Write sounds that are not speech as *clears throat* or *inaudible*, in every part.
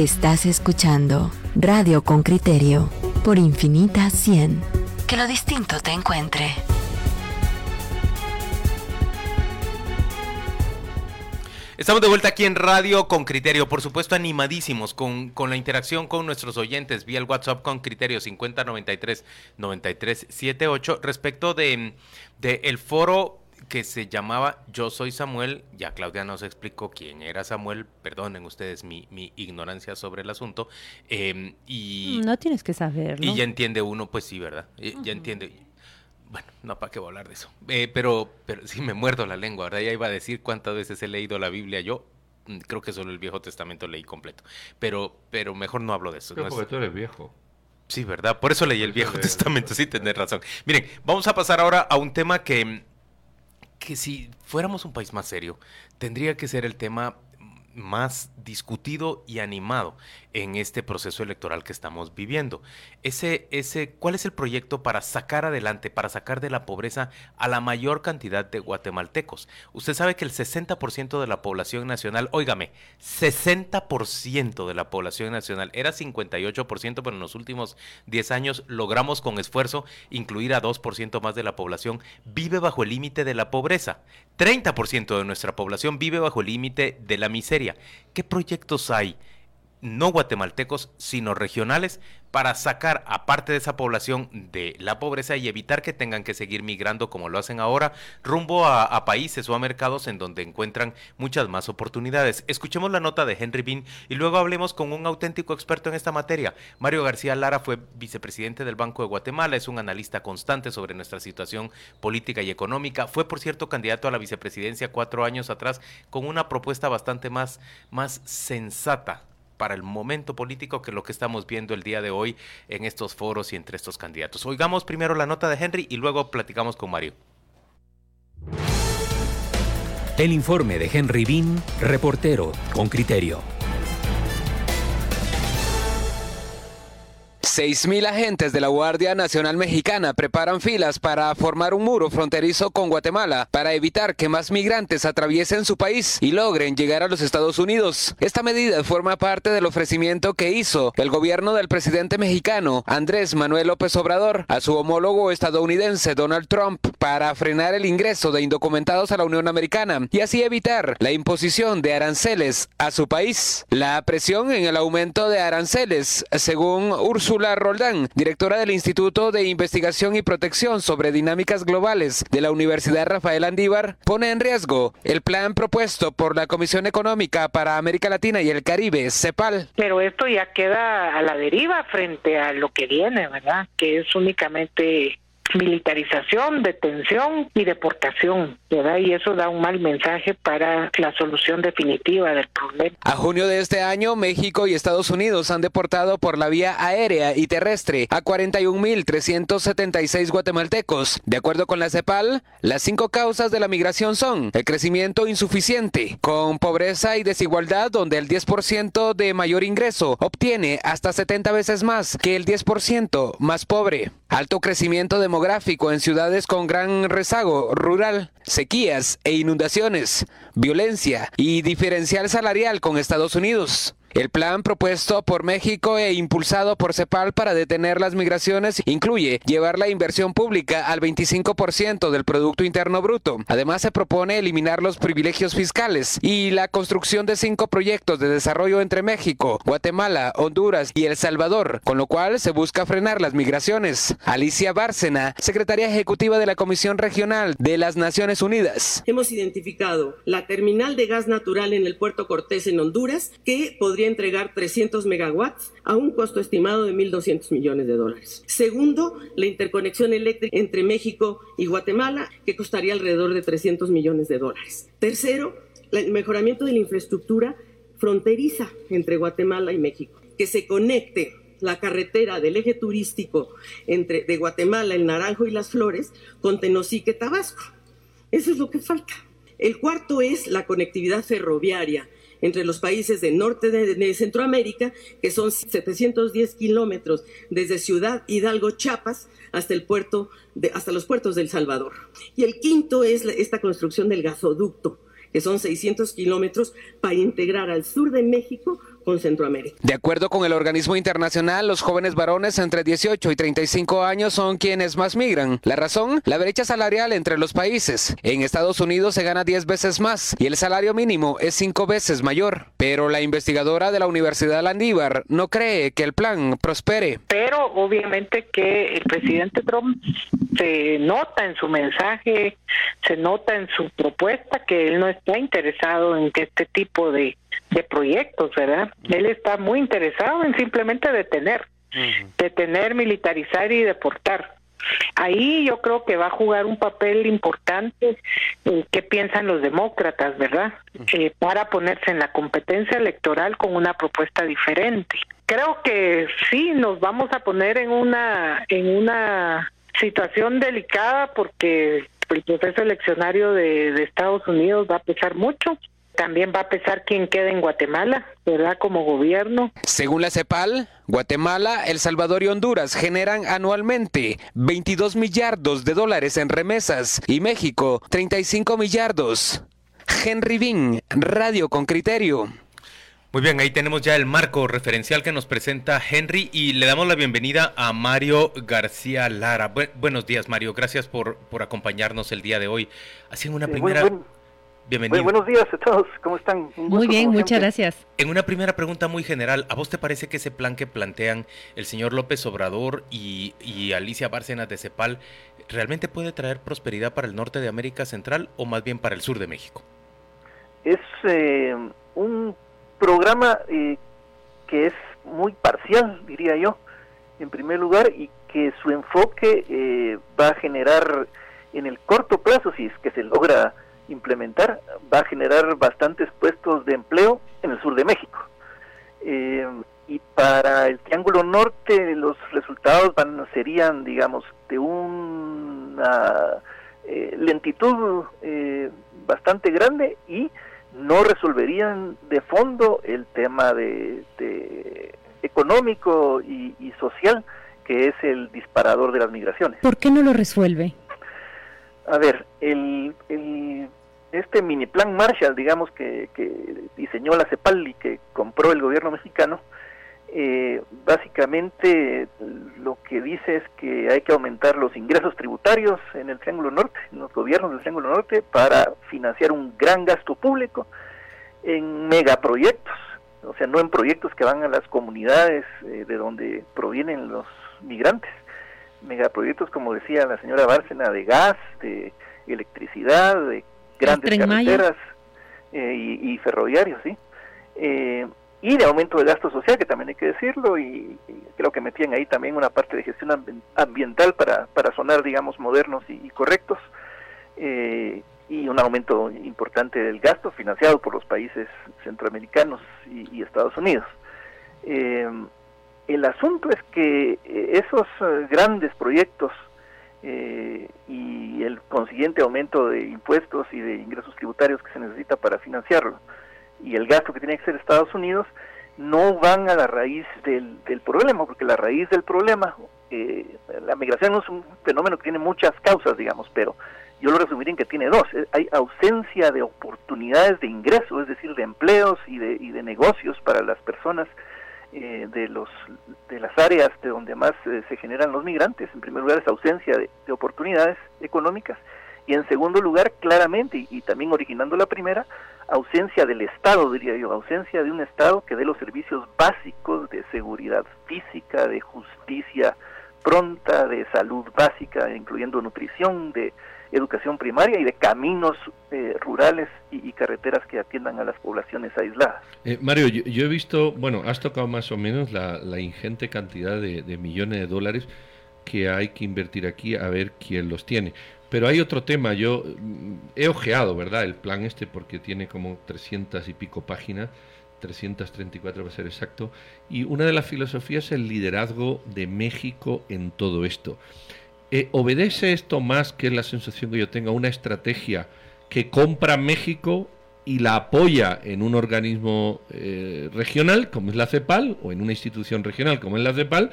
Estás escuchando Radio con Criterio por Infinita 100. Que lo distinto te encuentre. Estamos de vuelta aquí en Radio con Criterio, por supuesto animadísimos con, con la interacción con nuestros oyentes vía el WhatsApp con Criterio 5093 9378 respecto de, de el foro que se llamaba Yo Soy Samuel. Ya Claudia nos explicó quién era Samuel. Perdonen ustedes mi, mi ignorancia sobre el asunto. Em, y, no tienes que saberlo. Y ya entiende uno, pues sí, ¿verdad? Ya entiende. Bueno, no, ¿para qué voy a hablar de eso? Eh, pero, pero sí me muerdo la lengua, ¿verdad? Ya iba a decir cuántas veces he leído la Biblia yo. Mm, creo que solo el Viejo Testamento leí completo. Pero, pero mejor no hablo de eso. Creo porque tú eres viejo. Sí, ¿verdad? Por eso leí el Viejo Testamento, sí, tenés razón. Miren, vamos a pasar ahora a un tema que que si fuéramos un país más serio, tendría que ser el tema más discutido y animado en este proceso electoral que estamos viviendo. Ese, ese, ¿Cuál es el proyecto para sacar adelante, para sacar de la pobreza a la mayor cantidad de guatemaltecos? Usted sabe que el 60% de la población nacional, óigame, 60% de la población nacional, era 58%, pero en los últimos 10 años logramos con esfuerzo incluir a 2% más de la población, vive bajo el límite de la pobreza. 30% de nuestra población vive bajo el límite de la miseria. ¿Qué proyectos hay? No guatemaltecos, sino regionales, para sacar a parte de esa población de la pobreza y evitar que tengan que seguir migrando como lo hacen ahora, rumbo a, países o a mercados en donde encuentran muchas más oportunidades. Escuchemos la nota de Henry Bean y luego hablemos con un auténtico experto en esta materia. Mario García Lara fue vicepresidente del Banco de Guatemala, es un analista constante sobre nuestra situación política y económica. Fue, por cierto, candidato a la vicepresidencia cuatro años atrás con una propuesta bastante más, más sensata para el momento político que lo que estamos viendo el día de hoy en estos foros y entre estos candidatos. Oigamos primero la nota de Henry y luego platicamos con Mario. El informe de Henry Bean, reportero con criterio. 6.000 agentes de la Guardia Nacional Mexicana preparan filas para formar un muro fronterizo con Guatemala para evitar que más migrantes atraviesen su país y logren llegar a los Estados Unidos. Esta medida forma parte del ofrecimiento que hizo el gobierno del presidente mexicano Andrés Manuel López Obrador a su homólogo estadounidense Donald Trump para frenar el ingreso de indocumentados a la Unión Americana y así evitar la imposición de aranceles a su país. La presión en el aumento de aranceles, según Ursula Roldán, directora del Instituto de Investigación y Protección sobre Dinámicas Globales de la Universidad Rafael Andívar, pone en riesgo el plan propuesto por la Comisión Económica para América Latina y el Caribe, CEPAL. Pero esto ya queda a la deriva frente a lo que viene, ¿verdad? Que es únicamente militarización, detención y deportación. Y eso da un mal mensaje para la solución definitiva del problema. A junio de este año, México y Estados Unidos han deportado por la vía aérea y terrestre a 41.376 guatemaltecos. De acuerdo con la CEPAL, las cinco causas de la migración son el crecimiento insuficiente, con pobreza y desigualdad donde el 10% de mayor ingreso obtiene hasta 70 veces más que el 10% más pobre, alto crecimiento demográfico en ciudades con gran rezago rural, sequías e inundaciones, violencia y diferencial salarial con Estados Unidos. El plan propuesto por México e impulsado por CEPAL para detener las migraciones incluye llevar la inversión pública al 25% del Producto Interno Bruto. Además, se propone eliminar los privilegios fiscales y la construcción de cinco proyectos de desarrollo entre México, Guatemala, Honduras y El Salvador, con lo cual se busca frenar las migraciones. Alicia Bárcena, secretaria ejecutiva de la Comisión Regional de las Naciones Unidas. Hemos identificado la terminal de gas natural en el puerto Cortés en Honduras, que podría entregar 300 megawatts a un costo estimado de 1.200 millones de dólares. Segundo, la interconexión eléctrica entre México y Guatemala, que costaría alrededor de 300 millones de dólares. Tercero, el mejoramiento de la infraestructura fronteriza entre Guatemala y México, que se conecte la carretera del eje turístico entre de Guatemala, el Naranjo y las Flores con Tenosique, Tabasco. Eso es lo que falta. El cuarto es la conectividad ferroviaria entre los países del norte de, Centroamérica, que son 710 kilómetros desde Ciudad Hidalgo, Chiapas, hasta el puerto, hasta los puertos del Salvador. Y el quinto es esta construcción del gasoducto que son 600 kilómetros, para integrar al sur de México con Centroamérica. De acuerdo con el organismo internacional, los jóvenes varones entre 18 y 35 años son quienes más migran. La razón, la brecha salarial entre los países. En Estados Unidos se gana 10 veces más y el salario mínimo es 5 veces mayor. Pero la investigadora de la Universidad Landívar no cree que el plan prospere. Pero obviamente que el presidente Trump se nota en su mensaje, se nota en su propuesta que él no está interesado en que este tipo de de proyectos, ¿verdad? Él está muy interesado en simplemente detener, detener, militarizar y deportar. Ahí yo creo que va a jugar un papel importante eh, qué piensan los demócratas, ¿verdad? Eh, para ponerse en la competencia electoral con una propuesta diferente. Creo que sí nos vamos a poner en una en una situación delicada porque el proceso eleccionario de, Estados Unidos va a pesar mucho también va a pesar quién queda en Guatemala, ¿verdad? Como gobierno. Según la CEPAL, Guatemala, El Salvador y Honduras generan anualmente 22 millardos de dólares en remesas y México 35 millardos. Henry Bean, Radio con Criterio. Muy bien, ahí tenemos ya el marco referencial que nos presenta Henry y le damos la bienvenida a Mario García Lara. buenos días, Mario. Gracias por, por acompañarnos el día de hoy. Así en una primera... Bienvenido. buenos días a todos, ¿cómo están? muy bien, muchas gracias. En una primera pregunta muy general, ¿a vos te parece que ese plan que plantean el señor López Obrador y, Alicia Bárcenas de Cepal realmente puede traer prosperidad para el norte de América Central o más bien para el sur de México? Es eh, un programa eh, que es muy parcial, diría yo, en primer lugar, y que su enfoque eh, va a generar en el corto plazo, si es que se logra implementar va a generar bastantes puestos de empleo en el sur de México. Eh, y para el Triángulo Norte los resultados van, serían, digamos, de una eh, lentitud eh, bastante grande y no resolverían de fondo el tema de, económico y, y, social que es el disparador de las migraciones. ¿Por qué no lo resuelve? A ver, el, el este mini plan Marshall, digamos, que, diseñó la CEPAL y que compró el gobierno mexicano, eh, básicamente lo que dice es que hay que aumentar los ingresos tributarios en el Triángulo Norte, en los gobiernos del Triángulo Norte, para financiar un gran gasto público en megaproyectos, o sea, no en proyectos que van a las comunidades eh, de donde provienen los migrantes, megaproyectos, como decía la señora Bárcena, de gas, de electricidad, de grandes carreteras eh, y, ferroviarios, ¿sí? Eh, y de aumento del gasto social, que también hay que decirlo, y, creo que metían ahí también una parte de gestión ambiental para, para sonar, digamos, modernos y, correctos, eh, y un aumento importante del gasto financiado por los países centroamericanos y, Estados Unidos. el asunto es que esos grandes proyectos eh, y el consiguiente aumento de impuestos y de ingresos tributarios que se necesita para financiarlo y el gasto que tiene que hacer Estados Unidos no van a la raíz del, problema, porque la raíz del problema, eh, la migración es un fenómeno que tiene muchas causas, digamos, pero yo lo resumiría en que tiene dos. Eh, hay ausencia de oportunidades de ingreso, es decir, de empleos y de, y de negocios para las personas eh, de los de las áreas de donde más eh, se generan los migrantes en primer lugar es ausencia de, oportunidades económicas y en segundo lugar claramente y, también originando la primera ausencia del Estado diría yo ausencia de un Estado que dé los servicios básicos de seguridad física de justicia pronta de salud básica incluyendo nutrición de educación primaria y de caminos eh, rurales y, carreteras que atiendan a las poblaciones aisladas. Eh, Mario, yo, he visto, bueno, has tocado más o menos la, ingente cantidad de, millones de dólares que hay que invertir aquí a ver quién los tiene. Pero hay otro tema, yo mm, he ojeado, ¿verdad? El plan este porque tiene como 300 y pico páginas, 334 para ser exacto, y una de las filosofías es el liderazgo de México en todo esto. Eh, ¿Obedece esto más que la sensación que yo tengo una estrategia que compra México y la apoya en un organismo eh, regional como es la CEPAL o en una institución regional como es la CEPAL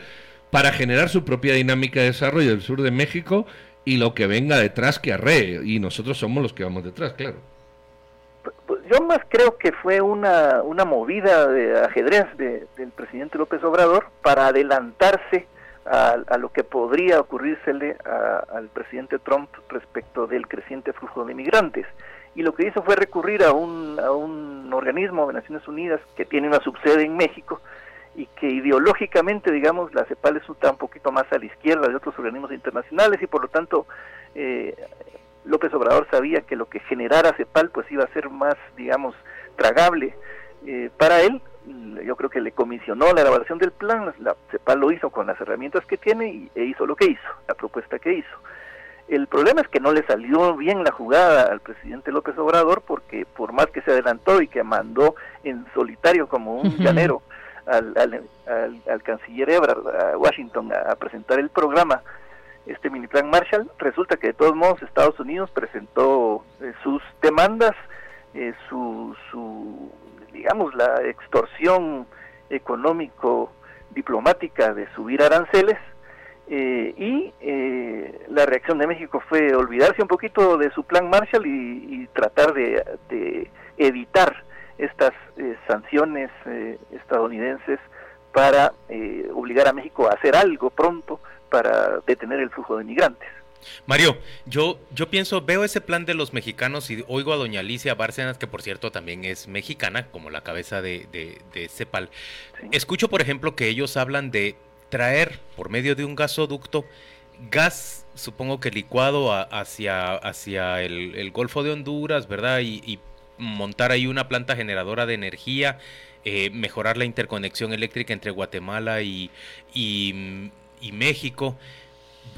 para generar su propia dinámica de desarrollo del sur de México y lo que venga detrás que arree y nosotros somos los que vamos detrás, claro. yo más creo que fue una, una movida de ajedrez del presidente López Obrador para adelantarse a, lo que podría ocurrírsele al presidente Trump respecto del creciente flujo de migrantes. Y lo que hizo fue recurrir a un, a un organismo de Naciones Unidas que tiene una subsede en México y que ideológicamente, digamos, la CEPAL está un poquito más a la izquierda de otros organismos internacionales y por lo tanto eh, López Obrador sabía que lo que generara CEPAL pues iba a ser más, digamos, tragable eh, para él. Yo creo que le comisionó la elaboración del plan, la CEPAL lo hizo con las herramientas que tiene y, e hizo lo que hizo, la propuesta que hizo. El problema es que no le salió bien la jugada al presidente López Obrador porque por más que se adelantó y que mandó en solitario como un llanero al, al, canciller Ebrard a Washington a presentar el programa, este mini plan Marshall, resulta que de todos modos Estados Unidos presentó eh, sus demandas, eh, su, su, digamos, la extorsión económico diplomática de subir aranceles eh, y la reacción de México fue olvidarse un poquito de su plan Marshall y, tratar de, evitar estas sanciones estadounidenses para obligar a México a hacer algo pronto para detener el flujo de migrantes. Mario, yo, yo pienso, veo ese plan de los mexicanos y oigo a doña Alicia Bárcenas, que por cierto también es mexicana, como la cabeza de, de, CEPAL. Escucho, por ejemplo, que ellos hablan de traer por medio de un gasoducto gas, supongo que licuado hacia, hacia el, Golfo de Honduras, ¿verdad? Y, montar ahí una planta generadora de energía, eh, mejorar la interconexión eléctrica entre Guatemala y, y y México.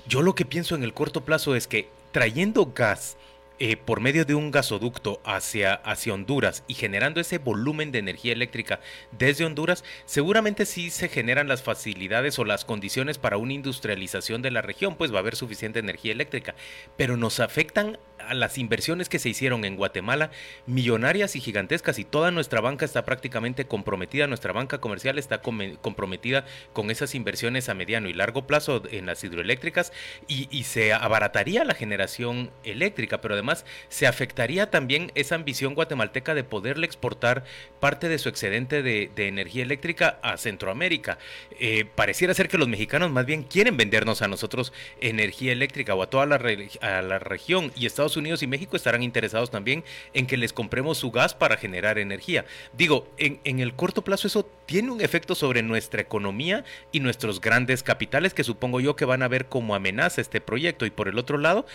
Yo lo que pienso en el corto plazo es que trayendo gas eh, por medio de un gasoducto hacia, hacia Honduras y generando ese volumen de energía eléctrica desde Honduras, seguramente sí se generan las facilidades o las condiciones para una industrialización de la región, pues va a haber suficiente energía eléctrica, pero nos afectan a las inversiones que se hicieron en Guatemala, millonarias y gigantescas, y toda nuestra banca está prácticamente comprometida, nuestra banca comercial está comprometida con esas inversiones a mediano y largo plazo en las hidroeléctricas, y, se abarataría la generación eléctrica, pero además se afectaría también esa ambición guatemalteca de poderle exportar parte de su excedente de, energía eléctrica a Centroamérica. Eh, pareciera ser que los mexicanos más bien quieren vendernos a nosotros energía eléctrica o a toda la, la región, y Estados Unidos y México estarán interesados también en que les compremos su gas para generar energía. Digo, en, en el corto plazo eso tiene un efecto sobre nuestra economía y nuestros grandes capitales que supongo yo que van a ver como amenaza este proyecto. Y por el otro lado,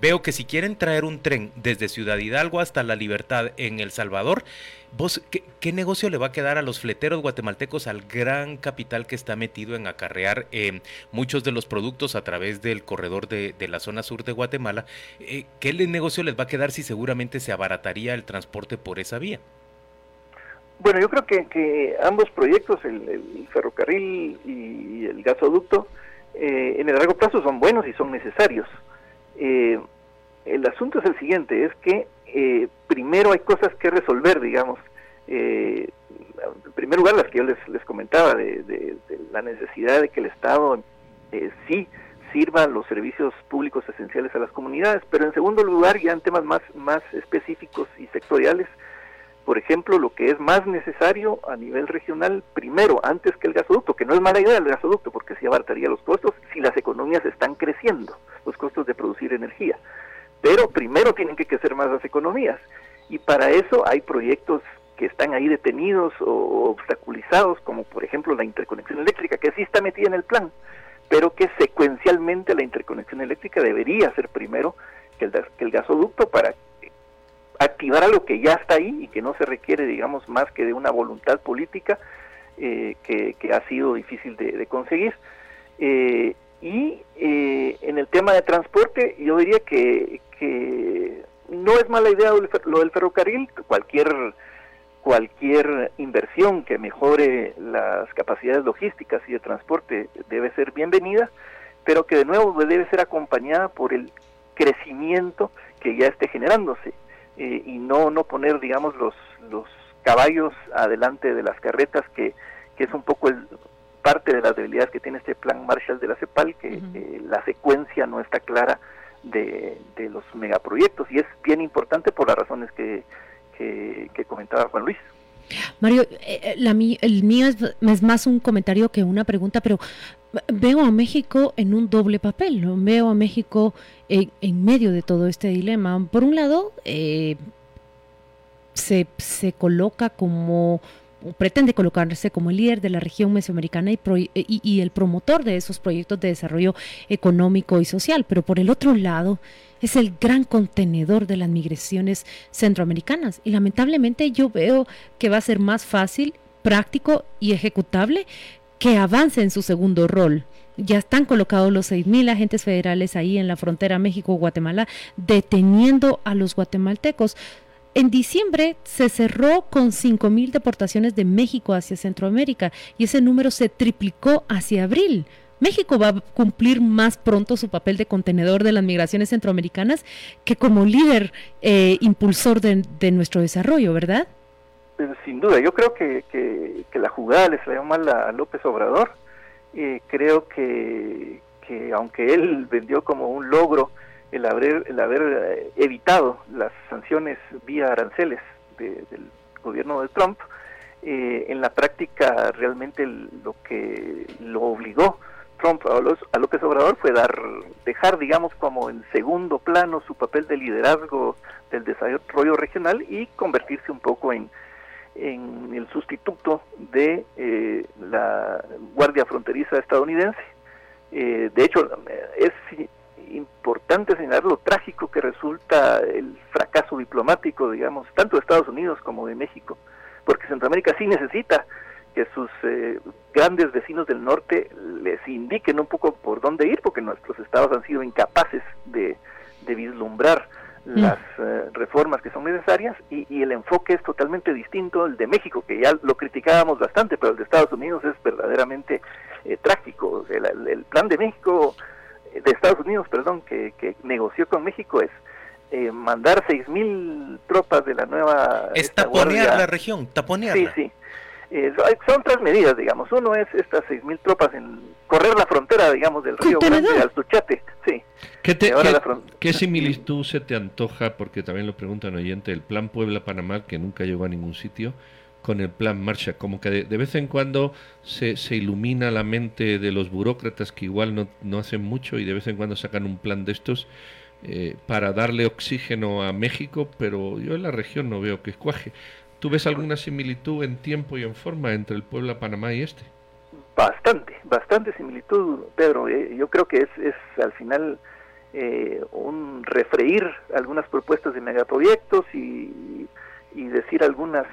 veo que si quieren traer un tren desde Ciudad Hidalgo hasta La Libertad en El Salvador, ¿Vos qué, negocio le va a quedar a los fleteros guatemaltecos al gran capital que está metido en acarrear eh, muchos de los productos a través del corredor de, la zona sur de Guatemala? Eh, ¿Qué negocio les va a quedar si seguramente se abarataría el transporte por esa vía? Bueno, yo creo que, ambos proyectos, el, ferrocarril y el gasoducto, eh, en el largo plazo son buenos y son necesarios. el asunto es el siguiente, es que primero hay cosas que resolver, digamos. Eh, en primer lugar, las que yo les, les comentaba, de, la necesidad de que el Estado eh, sí sirva los servicios públicos esenciales a las comunidades, pero en segundo lugar, ya en temas más, más específicos y sectoriales, por ejemplo, lo que es más necesario a nivel regional, primero, antes que el gasoducto, que no es mala idea el gasoducto, porque sí abartaría los costos si las economías están creciendo, los costos de producir energía. Pero primero tienen que crecer más las economías. Y para eso hay proyectos que están ahí detenidos o obstaculizados, como por ejemplo la interconexión eléctrica, que sí está metida en el plan, pero que secuencialmente la interconexión eléctrica debería ser primero que el, gasoducto para activar algo que ya está ahí y que no se requiere, digamos, más que de una voluntad política eh, que, ha sido difícil de, conseguir. Eh, y eh, en el tema de transporte, yo diría que, que no es mala idea lo del ferrocarril, cualquier cualquier inversión que mejore las capacidades logísticas y de transporte debe ser bienvenida, pero que de nuevo debe ser acompañada por el crecimiento que ya esté generándose eh, y no no poner digamos los los caballos adelante de las carretas que, que es un poco el parte de las debilidades que tiene este plan Marshall de la CEPAL que eh, la secuencia no está clara de, los megaproyectos y es bien importante por las razones que, que, comentaba Juan Luis. Mario, eh, eh, la, el mío es, más un comentario que una pregunta, pero veo a México en un doble papel, veo a México en, medio de todo este dilema. Por un lado, se, se coloca como pretende colocarse como el líder de la región mesoamericana y, y, el promotor de esos proyectos de desarrollo económico y social, pero por el otro lado es el gran contenedor de las migraciones centroamericanas y lamentablemente yo veo que va a ser más fácil, práctico y ejecutable que avance en su segundo rol. Ya están colocados los 6.000 agentes federales ahí en la frontera México-Guatemala deteniendo a los guatemaltecos. En diciembre se cerró con 5.000 deportaciones de México hacia Centroamérica y ese número se triplicó hacia abril. México va a cumplir más pronto su papel de contenedor de las migraciones centroamericanas que como líder eh, impulsor de, nuestro desarrollo, ¿verdad? Pues, sin duda, yo creo que, la jugada le salió mal a López Obrador. Eh, creo que, que aunque él vendió como un logro el haber, el haber eh, evitado las sanciones vía aranceles del gobierno de Trump, eh, en la práctica realmente lo que lo obligó Trump a, a, López Obrador fue dar dejar digamos como en segundo plano su papel de liderazgo del desarrollo regional y convertirse un poco en, en el sustituto de eh, la Guardia Fronteriza estadounidense. de hecho, es importante señalar lo trágico que resulta el fracaso diplomático, digamos, tanto de Estados Unidos como de México, porque Centroamérica sí necesita que sus eh, grandes vecinos del norte les indiquen un poco por dónde ir, porque nuestros estados han sido incapaces de, vislumbrar mm. las eh, reformas que son necesarias y, el enfoque es totalmente distinto al de México, que ya lo criticábamos bastante, pero el de Estados Unidos es verdaderamente eh, trágico. el, plan de México de Estados Unidos, perdón, que, negoció con México es eh, mandar seis mil tropas de la nueva... Es taponear la región, taponearla. Sí, sí. Eh, son tres medidas, digamos. Uno es estas seis mil tropas en correr la frontera, digamos, del río Grande al Tuchate. Sí. ¿Qué, similitud se te antoja, porque también lo preguntan oyente, el plan Puebla-Panamá, que nunca llegó a ningún sitio, con el plan Marcha, como que de, vez en cuando se, se, ilumina la mente de los burócratas que igual no, no, hacen mucho y de vez en cuando sacan un plan de estos eh, para darle oxígeno a México, pero yo en la región no veo que cuaje. ¿Tú ves alguna similitud en tiempo y en forma entre el pueblo Panamá y este? Bastante, bastante similitud, Pedro. Eh, yo creo que es, es al final eh, un refreír algunas propuestas de megaproyectos y, y decir algunas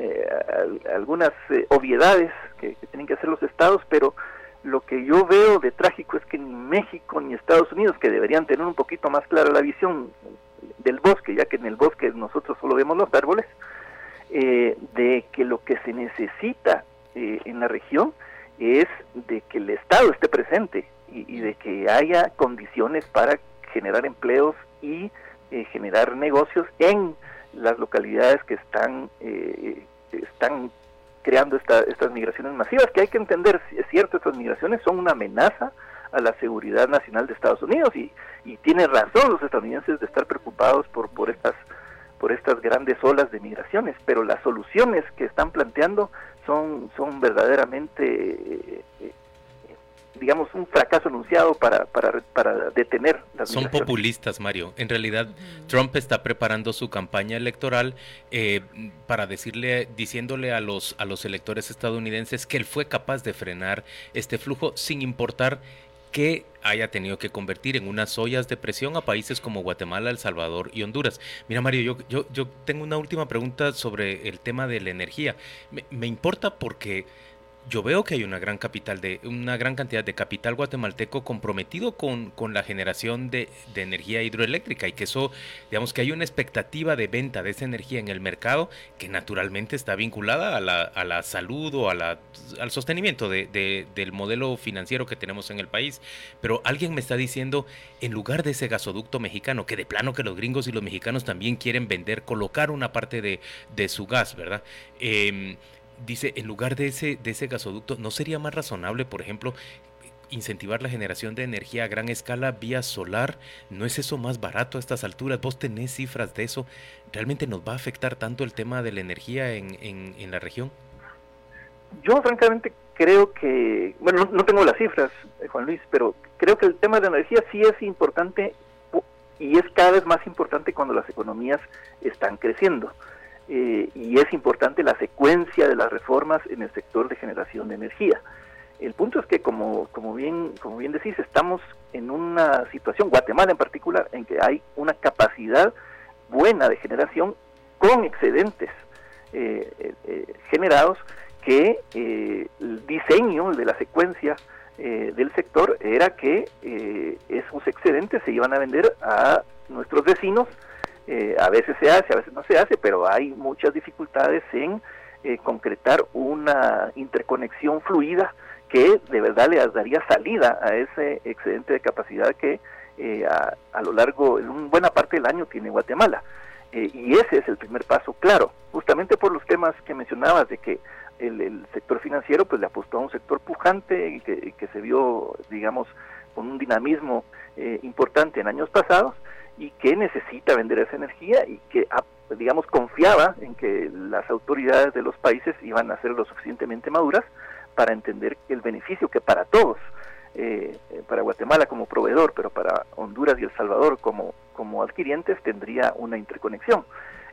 eh, algunas eh, obviedades que, tienen que hacer los estados, pero lo que yo veo de trágico es que ni México ni Estados Unidos, que deberían tener un poquito más clara la visión del bosque, ya que en el bosque nosotros solo vemos los árboles, eh, de que lo que se necesita en la región es de que el Estado esté presente y, de que haya condiciones para generar empleos y generar negocios en las localidades que están, eh, están creando estas migraciones masivas, que hay que entender, es cierto, estas migraciones son una amenaza a la seguridad nacional de Estados Unidos y, y tiene razón los estadounidenses de estar preocupados por, por estas por estas grandes olas de migraciones, pero las soluciones que están planteando son, son verdaderamente eh, digamos, un fracaso anunciado para, para, para detener las Son populistas, Mario. En realidad, Trump está preparando su campaña electoral eh, para decirle, diciéndole a los, a los electores estadounidenses que él fue capaz de frenar este flujo sin importar que haya tenido que convertir en unas ollas de presión a países como Guatemala, El Salvador y Honduras. Mira, Mario, yo, yo, yo tengo una última pregunta sobre el tema de la energía. Me, me importa porque yo veo que hay una gran capital de una gran cantidad de capital guatemalteco comprometido con, la generación de, de, energía hidroeléctrica y que eso digamos que hay una expectativa de venta de esa energía en el mercado que naturalmente está vinculada a la, a la salud o a la, al sostenimiento de, del modelo financiero que tenemos en el país. Pero alguien me está diciendo en lugar de ese gasoducto mexicano que de plano que los gringos y los mexicanos también quieren vender colocar una parte de, de su gas verdad eh, dice, en lugar de ese, de ese gasoducto, ¿no sería más razonable, por ejemplo, incentivar la generación de energía a gran escala vía solar. ¿No es eso más barato a estas alturas? ¿Vos tenés cifras de eso? ¿Realmente nos va a afectar tanto el tema de la energía en, en, la región? Yo francamente creo que, bueno, no, tengo las cifras, eh, Juan Luis, pero creo que el tema de la energía sí es importante y es cada vez más importante cuando las economías están creciendo. Eh, y es importante la secuencia de las reformas en el sector de generación de energía. El punto es que, como, como, bien, como bien decís, estamos en una situación, Guatemala en particular, en que hay una capacidad buena de generación con excedentes eh, eh, generados que el diseño de la secuencia del sector era que esos excedentes se iban a vender a nuestros vecinos eh, a veces se hace, a veces no se hace, pero hay muchas dificultades en eh, concretar una interconexión fluida que de verdad le daría salida a ese excedente de capacidad que eh, a, lo largo, en buena parte del año tiene Guatemala. y ese es el primer paso, claro, justamente por los temas que mencionabas de que el, sector financiero pues le apostó a un sector pujante y que, que se vio, digamos, con un dinamismo importante en años pasados y que necesita vender esa energía y que, ah, digamos, confiaba en que las autoridades de los países iban a ser lo suficientemente maduras para entender el beneficio que para todos, eh, eh, para Guatemala como proveedor, pero para Honduras y El Salvador como, como adquirientes, tendría una interconexión.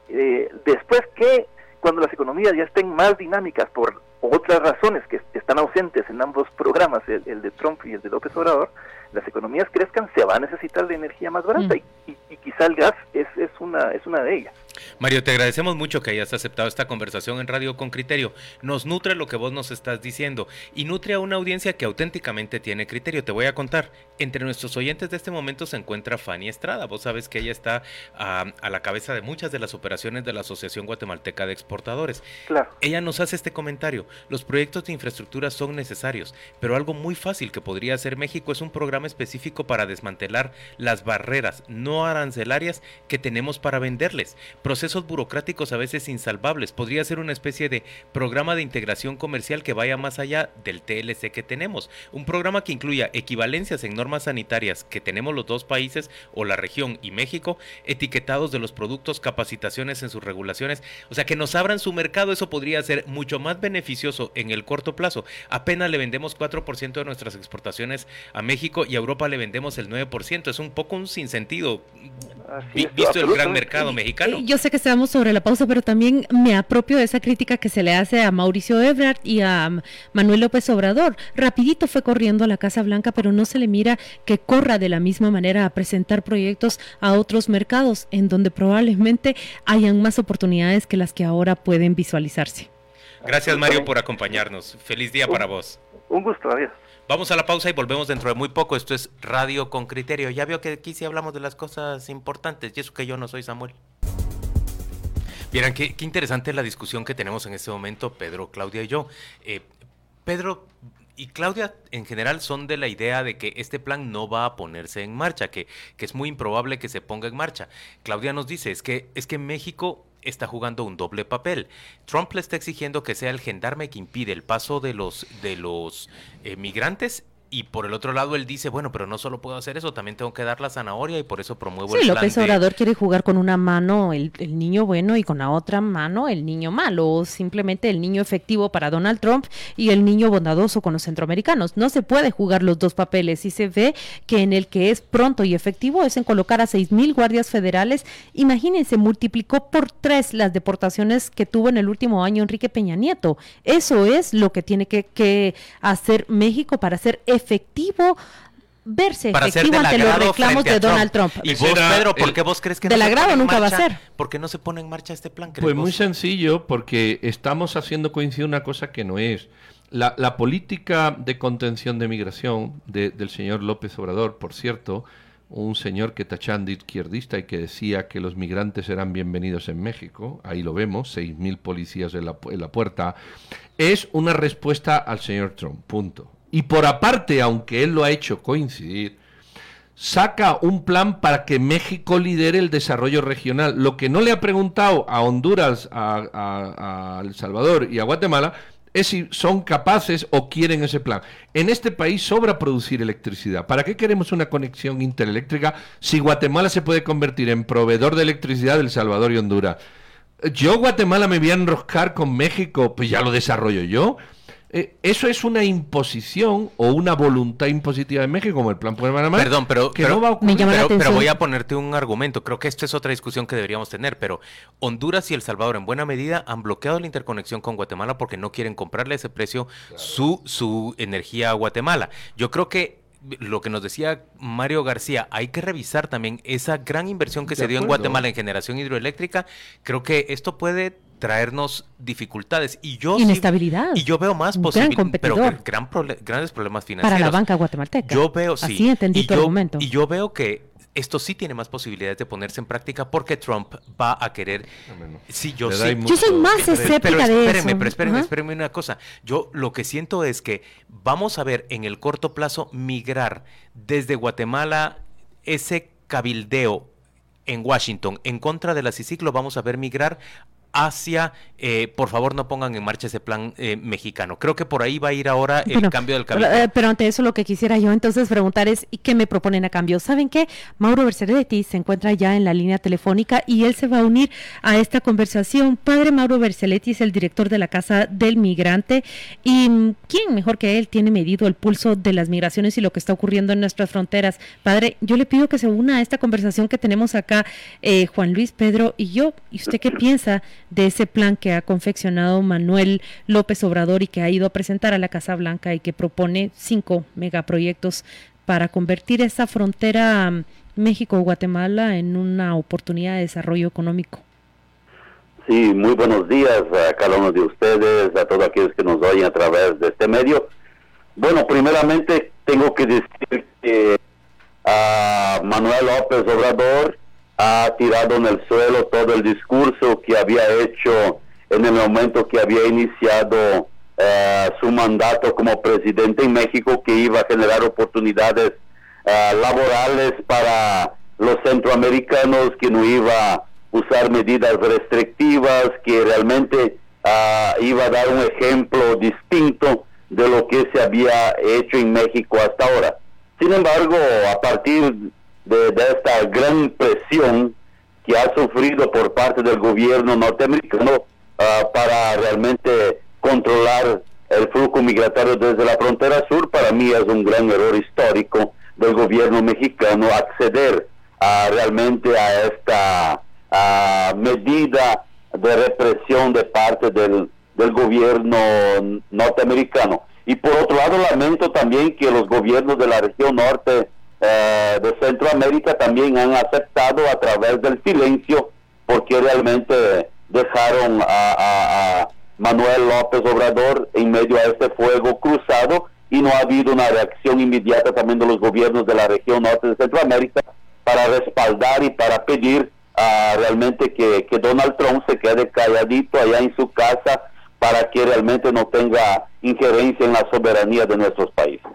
Eh, después que cuando las economías ya estén más dinámicas por otras razones que están ausentes en ambos programas, el, de Trump y el de López Obrador, las economías crezcan, se va a necesitar de energía más barata mm. y, y, quizá el gas es, es, una, es una de ellas. Mario, te agradecemos mucho que hayas aceptado esta conversación en Radio con Criterio. Nos nutre lo que vos nos estás diciendo y nutre a una audiencia que auténticamente tiene criterio. Te voy a contar. Entre nuestros oyentes de este momento se encuentra Fanny Estrada. Vos sabes que ella está a, la cabeza de muchas de las operaciones de la Asociación Guatemalteca de Exportadores. Claro. Ella nos hace este comentario. Los proyectos de infraestructura son necesarios, pero algo muy fácil que podría hacer México es un programa específico para desmantelar las barreras no arancelarias que tenemos para venderles procesos burocráticos a veces insalvables. Podría ser una especie de programa de integración comercial que vaya más allá del TLC que tenemos. Un programa que incluya equivalencias en normas sanitarias que tenemos los dos países o la región y México, etiquetados de los productos, capacitaciones en sus regulaciones. O sea, que nos abran su mercado, eso podría ser mucho más beneficioso en el corto plazo. Apenas le vendemos 4% de nuestras exportaciones a México y a Europa le vendemos el 9%. Es un poco un sinsentido, visto el gran mercado mexicano yo sé que estamos sobre la pausa, pero también me apropio de esa crítica que se le hace a Mauricio Ebrard y a um, Manuel López Obrador. Rapidito fue corriendo a la Casa Blanca, pero no se le mira que corra de la misma manera a presentar proyectos a otros mercados en donde probablemente hayan más oportunidades que las que ahora pueden visualizarse. Gracias Mario por acompañarnos. Feliz día para vos. Un gusto, adiós. Vamos a la pausa y volvemos dentro de muy poco. Esto es Radio con Criterio. Ya veo que aquí sí hablamos de las cosas importantes y eso que yo no soy Samuel. Vieran, qué, interesante la discusión que tenemos en este momento, Pedro, Claudia y yo. Eh, Pedro y Claudia en general son de la idea de que este plan no va a ponerse en marcha, que, que es muy improbable que se ponga en marcha. Claudia nos dice, es que, es que México está jugando un doble papel. Trump le está exigiendo que sea el gendarme que impide el paso de los, de los eh, migrantes y por el otro lado él dice, bueno, pero no solo puedo hacer eso, también tengo que dar la zanahoria y por eso promuevo sí, el plan López Obrador quiere jugar con una mano el, niño bueno y con la otra mano el niño malo, o simplemente el niño efectivo para Donald Trump y el niño bondadoso con los centroamericanos. No se puede jugar los dos papeles y se ve que en el que es pronto y efectivo es en colocar a seis mil guardias federales. Imagínense, multiplicó por tres las deportaciones que tuvo en el último año Enrique Peña Nieto. Eso es lo que tiene que, que hacer México para ser efectivo verse efectivo ante los reclamos de Donald Trump. Y vos, Pedro, ¿por qué vos crees que del no agrado nunca va a ser? ¿Por qué no se pone en marcha este plan? Pues muy sencillo, porque estamos haciendo coincidir una cosa que no es. La, política de contención de migración del señor López Obrador, por cierto, un señor que tachan de izquierdista y que decía que los migrantes eran bienvenidos en México, ahí lo vemos, 6.000 policías en la, en la puerta, es una respuesta al señor Trump, punto y por aparte, aunque él lo ha hecho coincidir, saca un plan para que México lidere el desarrollo regional. Lo que no le ha preguntado a Honduras, a, El Salvador y a Guatemala es si son capaces o quieren ese plan. En este país sobra producir electricidad. ¿Para qué queremos una conexión intereléctrica si Guatemala se puede convertir en proveedor de electricidad del Salvador y Honduras? Yo Guatemala me voy a enroscar con México, pues ya lo desarrollo yo. Eh, eso es una imposición o una voluntad impositiva de México, como el plan por Panamá. Perdón, pero, pero, pero, voy a ponerte un argumento. Creo que esta es otra discusión que deberíamos tener. Pero Honduras y El Salvador, en buena medida, han bloqueado la interconexión con Guatemala porque no quieren comprarle a ese precio su, su energía a Guatemala. Yo creo que lo que nos decía Mario García, hay que revisar también esa gran inversión que se dio en Guatemala en generación hidroeléctrica. Creo que esto puede traernos dificultades. Y yo inestabilidad. y yo veo más posibilidades pero gran grandes problemas financieros para la banca guatemalteca. Yo veo sí. Así entendí tu argumento. y yo veo que esto sí tiene más posibilidades de ponerse en práctica porque Trump va a querer. Sí, yo sí. Yo soy más escéptica pero, de eso. Pero espérenme, espérenme una cosa. Yo lo que siento es que vamos a ver en el corto plazo migrar desde Guatemala ese cabildeo en Washington en contra de la CICIC lo vamos a ver migrar hacia, eh, por favor no pongan en marcha ese plan eh, mexicano. Creo que por ahí va a ir ahora el cambio del cambio. Eh, pero, ante eso lo que quisiera yo entonces preguntar es, ¿y qué me proponen a cambio? ¿Saben qué? Mauro Berceretti se encuentra ya en la línea telefónica y él se va a unir a esta conversación. Padre Mauro Berceletti es el director de la Casa del Migrante y mm, ¿quién mejor que él tiene medido el pulso de las migraciones y lo que está ocurriendo en nuestras fronteras? Padre, yo le pido que se una a esta conversación que tenemos acá Juan Luis, Pedro y yo. ¿Y usted qué piensa de ese plan que ha confeccionado Manuel López Obrador y que ha ido a presentar a la Casa Blanca y que propone cinco megaproyectos para convertir esa frontera México-Guatemala en una oportunidad de desarrollo económico. Sí, muy buenos días a cada uno de ustedes, a todos aquellos que nos oyen a través de este medio. Bueno, primeramente tengo que decir que a Manuel López Obrador ha tirado en el suelo todo el discurso que había hecho en el momento que había iniciado eh, su mandato como presidente en México, que iba a generar oportunidades eh, laborales para los centroamericanos, que no iba a usar medidas restrictivas, que realmente eh, iba a dar un ejemplo distinto de lo que se había hecho en México hasta ahora. Sin embargo, a partir de, esta gran presión que ha sufrido por parte del gobierno norteamericano ah, para realmente controlar el flujo migratorio desde la frontera sur, para mí es un gran error histórico del gobierno mexicano acceder a realmente a esta medida de represión de parte del, del gobierno norteamericano. Y por otro lado, lamento también que los gobiernos de la región norte eh, de Centroamérica también han aceptado a través del silencio porque realmente dejaron a, Manuel López Obrador en medio a este fuego cruzado y no ha habido una reacción inmediata también de los gobiernos de la región norte de Centroamérica para respaldar y para pedir uh, realmente que, que Donald Trump se quede calladito allá en su casa para que realmente no tenga injerencia en la soberanía de nuestros países.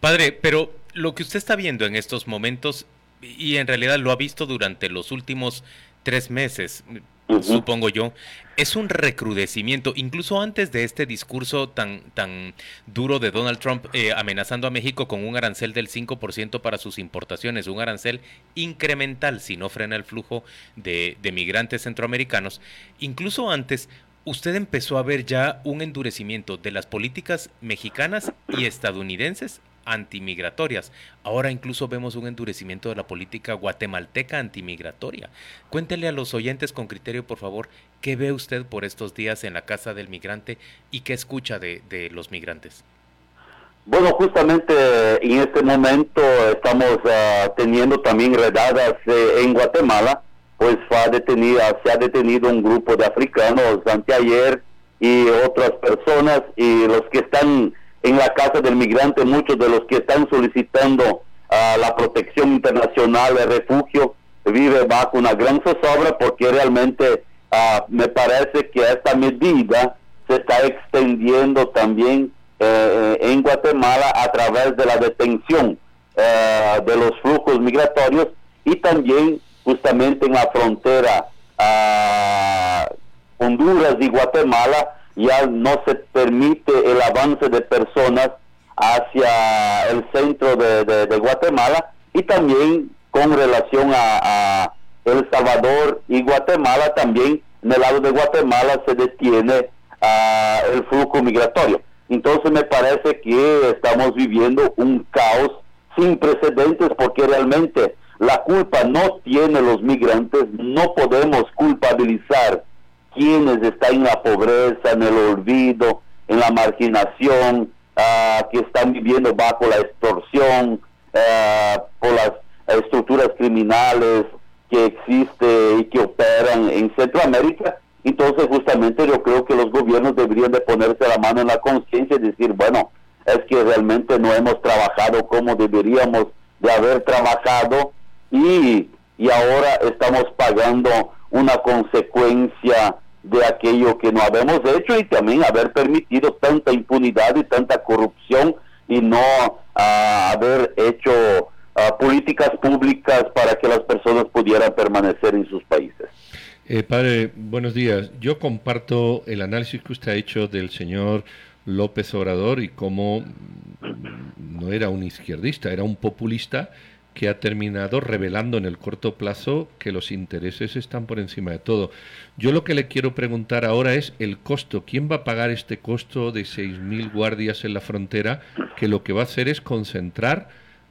Padre, pero lo que usted está viendo en estos momentos, y en realidad lo ha visto durante los últimos tres meses, supongo yo, es un recrudecimiento, incluso antes de este discurso tan, tan duro de Donald Trump eh, amenazando a México con un arancel del 5% para sus importaciones, un arancel incremental si no frena el flujo de, de migrantes centroamericanos. Incluso antes, usted empezó a ver ya un endurecimiento de las políticas mexicanas y estadounidenses antimigratorias. Ahora incluso vemos un endurecimiento de la política guatemalteca antimigratoria. Cuéntele a los oyentes con criterio, por favor, qué ve usted por estos días en la Casa del Migrante y qué escucha de, los migrantes. Bueno, justamente en este momento estamos ah, teniendo también redadas eh, en Guatemala, pues fue detenida, se ha detenido un grupo de africanos anteayer y otras personas y los que están en la casa del migrante, muchos de los que están solicitando uh, la protección internacional, de refugio, vive bajo una gran zozobra porque realmente uh, me parece que esta medida se está extendiendo también eh, en Guatemala a través de la detención uh, de los flujos migratorios y también justamente en la frontera Honduras y Guatemala ya no se permite el avance de personas hacia el centro de, Guatemala y también con relación a, El Salvador y Guatemala, también en el lado de Guatemala se detiene ah, el flujo migratorio. Entonces me parece que estamos viviendo un caos sin precedentes porque realmente la culpa no tiene los migrantes, no podemos culpabilizar quienes están en la pobreza, en el olvido, en la marginación, ah, que están viviendo bajo la extorsión, ah, por las estructuras criminales que existen y que operan en Centroamérica. Entonces justamente yo creo que los gobiernos deberían de ponerse la mano en la conciencia y decir, bueno, es que realmente no hemos trabajado como deberíamos de haber trabajado y, y ahora estamos pagando una consecuencia de aquello que no habemos hecho y también haber permitido tanta impunidad y tanta corrupción y no ah, haber hecho ah, políticas públicas para que las personas pudieran permanecer en sus países. Eh, padre, buenos días. Yo comparto el análisis que usted ha hecho del señor López Obrador y cómo no era un izquierdista, era un populista que ha terminado revelando en el corto plazo que los intereses están por encima de todo. Yo lo que le quiero preguntar ahora es el costo. ¿Quién va a pagar este costo de 6.000 guardias en la frontera que lo que va a hacer es concentrar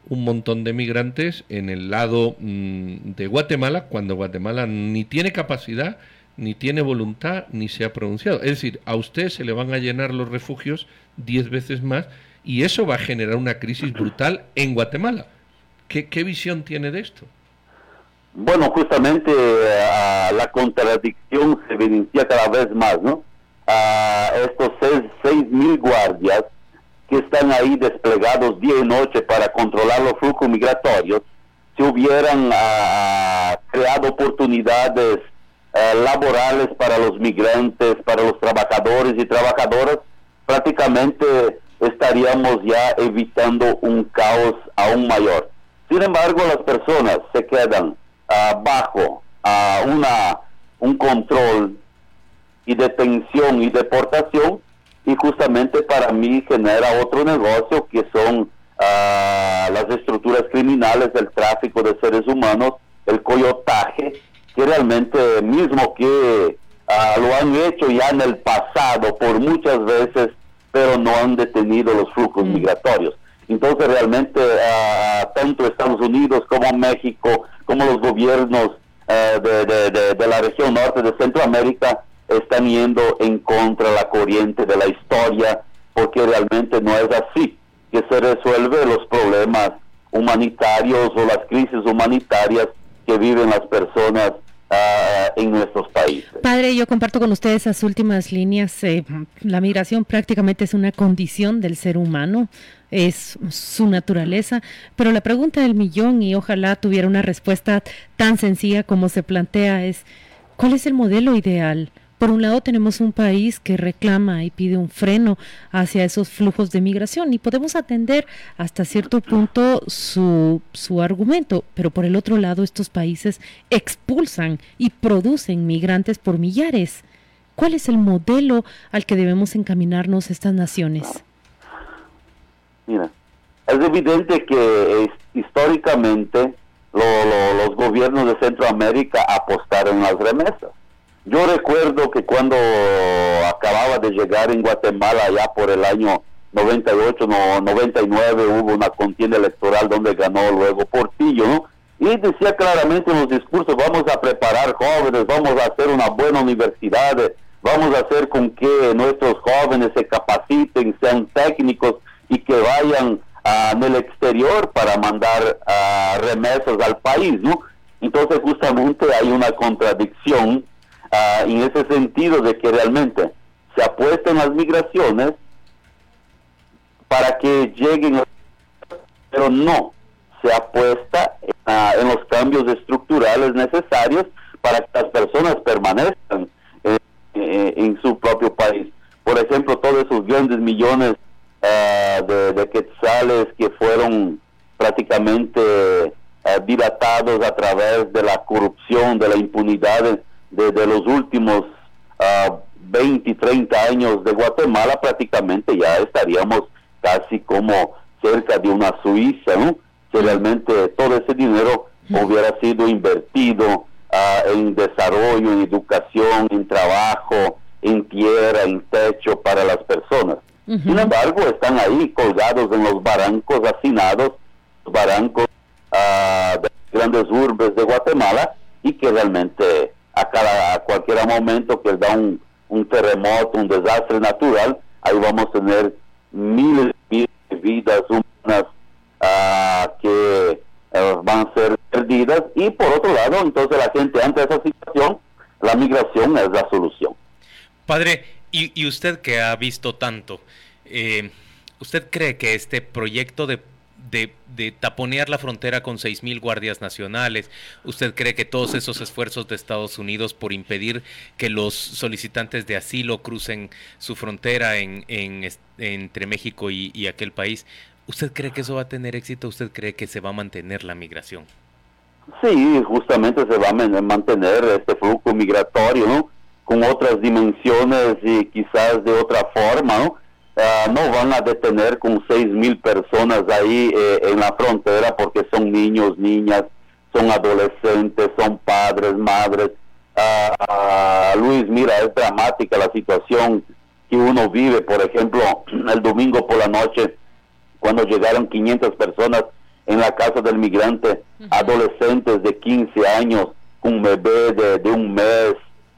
un montón de migrantes en el lado mm, de Guatemala cuando Guatemala ni tiene capacidad, ni tiene voluntad, ni se ha pronunciado? Es decir, a usted se le van a llenar los refugios 10 veces más y eso va a generar una crisis brutal en Guatemala ¿Qué, visión tiene de esto? Bueno, justamente uh, la contradicción se evidencia cada vez más, ¿no? Uh, estos seis, mil guardias que están ahí desplegados día y noche para controlar los flujos migratorios, si hubieran creado oportunidades laborales para los migrantes, para los trabajadores y trabajadoras, prácticamente estaríamos ya evitando un caos aún mayor. Sin embargo, las personas se quedan uh, bajo uh, una, un control y detención y deportación y justamente para mí genera otro negocio que son ah, las estructuras criminales del tráfico de seres humanos, el coyotaje, que realmente mismo que lo han hecho ya en el pasado por muchas veces, pero no han detenido los flujos mm. migratorios. Entonces realmente uh, tanto Estados Unidos como México, como los gobiernos uh, de, de, la región norte de Centroamérica están yendo en contra la corriente de la historia, porque realmente no es así que se resuelven los problemas humanitarios o las crisis humanitarias que viven las personas uh, en nuestros países. Padre, yo comparto con ustedes esas últimas líneas. Eh, la migración prácticamente es una condición del ser humano es su naturaleza, pero la pregunta del millón y ojalá tuviera una respuesta tan sencilla como se plantea es, ¿cuál es el modelo ideal? Por un lado tenemos un país que reclama y pide un freno hacia esos flujos de migración y podemos atender hasta cierto punto su, su argumento, pero por el otro lado estos países expulsan y producen migrantes por millares. ¿Cuál es el modelo al que debemos encaminarnos estas naciones? Mira, es evidente que históricamente los gobiernos de Centroamérica apostaron las remesas. Yo recuerdo que cuando acababa de llegar en Guatemala, ya por el año 98, no, 99, hubo una contienda electoral donde ganó luego Portillo, ¿no? Y decía claramente en los discursos, vamos a preparar jóvenes, vamos a hacer una buena universidad, vamos a hacer con que nuestros jóvenes se capaciten, sean técnicos y que vayan en el exterior para mandar remesas al país, ¿no? Entonces justamente hay una contradicción en ese sentido de que realmente se apuestan las migraciones para que lleguen, pero no se apuesta en los cambios estructurales necesarios para que las personas permanezcan en su propio país. Por ejemplo, todos esos grandes millones eh, de, quetzales que fueron prácticamente dilatados a través de la corrupción, de la impunidad de, los últimos 20 y 30 años de Guatemala, prácticamente ya estaríamos casi como cerca de una Suiza, ¿no? Si realmente todo ese dinero hubiera sido invertido ah, en desarrollo, en educación, en trabajo, en tierra, en techo para las personas. Sin embargo, están ahí colgados en los barrancos hacinados, barrancos uh, de grandes urbes de Guatemala y que realmente a, cada, a cualquier momento que da un, un terremoto, un desastre natural, ahí vamos a tener miles de vidas humanas uh, que uh, van a ser perdidas y por otro lado, entonces la gente ante esa situación, la migración es la solución. Padre, y, usted que ha visto tanto, eh, ¿usted cree que este proyecto de, de, taponear la frontera con 6.000 guardias nacionales, ¿usted cree que todos esos esfuerzos de Estados Unidos por impedir que los solicitantes de asilo crucen su frontera en, entre México y, y aquel país, ¿usted cree que eso va a tener éxito? ¿Usted cree que se va a mantener la migración? Sí, justamente se va a mantener este flujo migratorio, ¿no? con otras dimensiones y quizás de otra forma, ¿no? Ah, no van a detener con seis mil personas ahí eh, en la frontera porque son niños, niñas, son adolescentes, son padres, madres. Ah, ah, Luis, mira, es dramática la situación que uno vive, por ejemplo, *clears throat* el domingo por la noche, cuando llegaron 500 personas en la casa del migrante, adolescentes de 15 años, un bebé de, de un mes,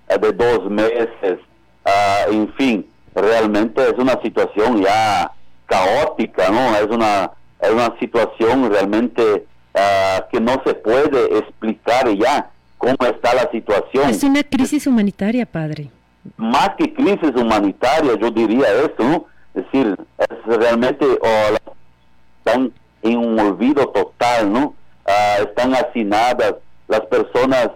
de dos meses, uh, en fin, realmente es una situación ya caótica, ¿no? Es una, es una situación realmente uh, que no se puede explicar ya cómo está la situación. Es una crisis humanitaria, padre. Más que crisis humanitaria, yo diría esto, ¿no? Es decir, es realmente oh, están en un olvido total, ¿no? Uh, están hacinadas las personas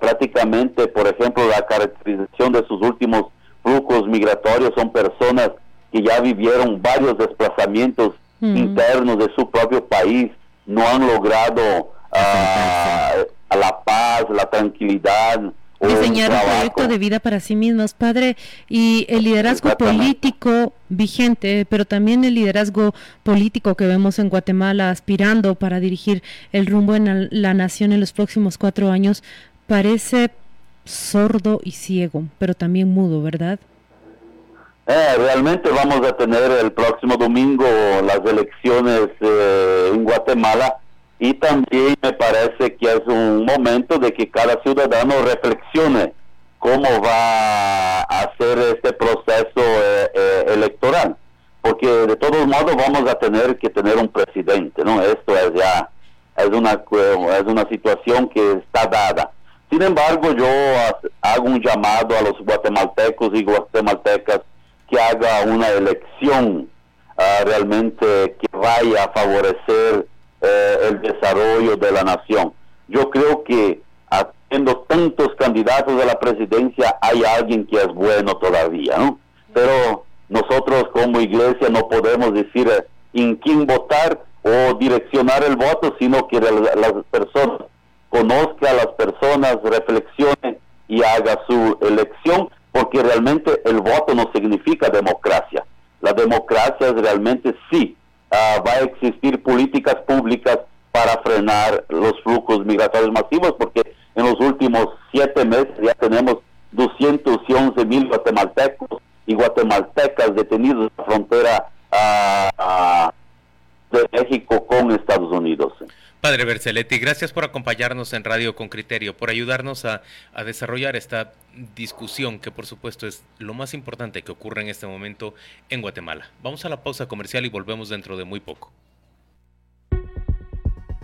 prácticamente, por ejemplo, la caracterización de sus últimos flujos migratorios son personas que ya vivieron varios desplazamientos internos de su propio país, no han logrado ah, la paz, la tranquilidad, diseñar un, proyecto de vida para sí mismos, padre, y el liderazgo político vigente, pero también el liderazgo político que vemos en Guatemala aspirando para dirigir el rumbo en la nación en los próximos cuatro años, parece sordo y ciego, pero también mudo, ¿verdad? Eh, realmente vamos a tener el próximo domingo las elecciones eh, en Guatemala y también me parece que es un momento de que cada ciudadano reflexione cómo va a hacer este proceso eh, electoral, porque de todos modos vamos a tener que tener un presidente, ¿no? Esto es ya es una es una situación que está dada sin embargo, yo hago un llamado a los guatemaltecos y guatemaltecas que haga una elección ah, realmente que vaya a favorecer eh, el desarrollo de la nación. Yo creo que habiendo tantos candidatos a la presidencia hay alguien que es bueno todavía, ¿no? Pero nosotros como iglesia no podemos decir eh, en quién votar o direccionar el voto, sino que las personas conozca a las personas, reflexione y haga su elección, porque realmente el voto no significa democracia. La democracia es realmente sí, ah, va a existir políticas públicas para frenar los flujos migratorios masivos, porque en los últimos siete meses ya tenemos 211 mil guatemaltecos y guatemaltecas detenidos en la frontera ah, de México con Estados Unidos. Padre Berceletti, gracias por acompañarnos en Radio con Criterio, por ayudarnos a, desarrollar esta discusión que por supuesto es lo más importante que ocurre en este momento en Guatemala. Vamos a la pausa comercial y volvemos dentro de muy poco.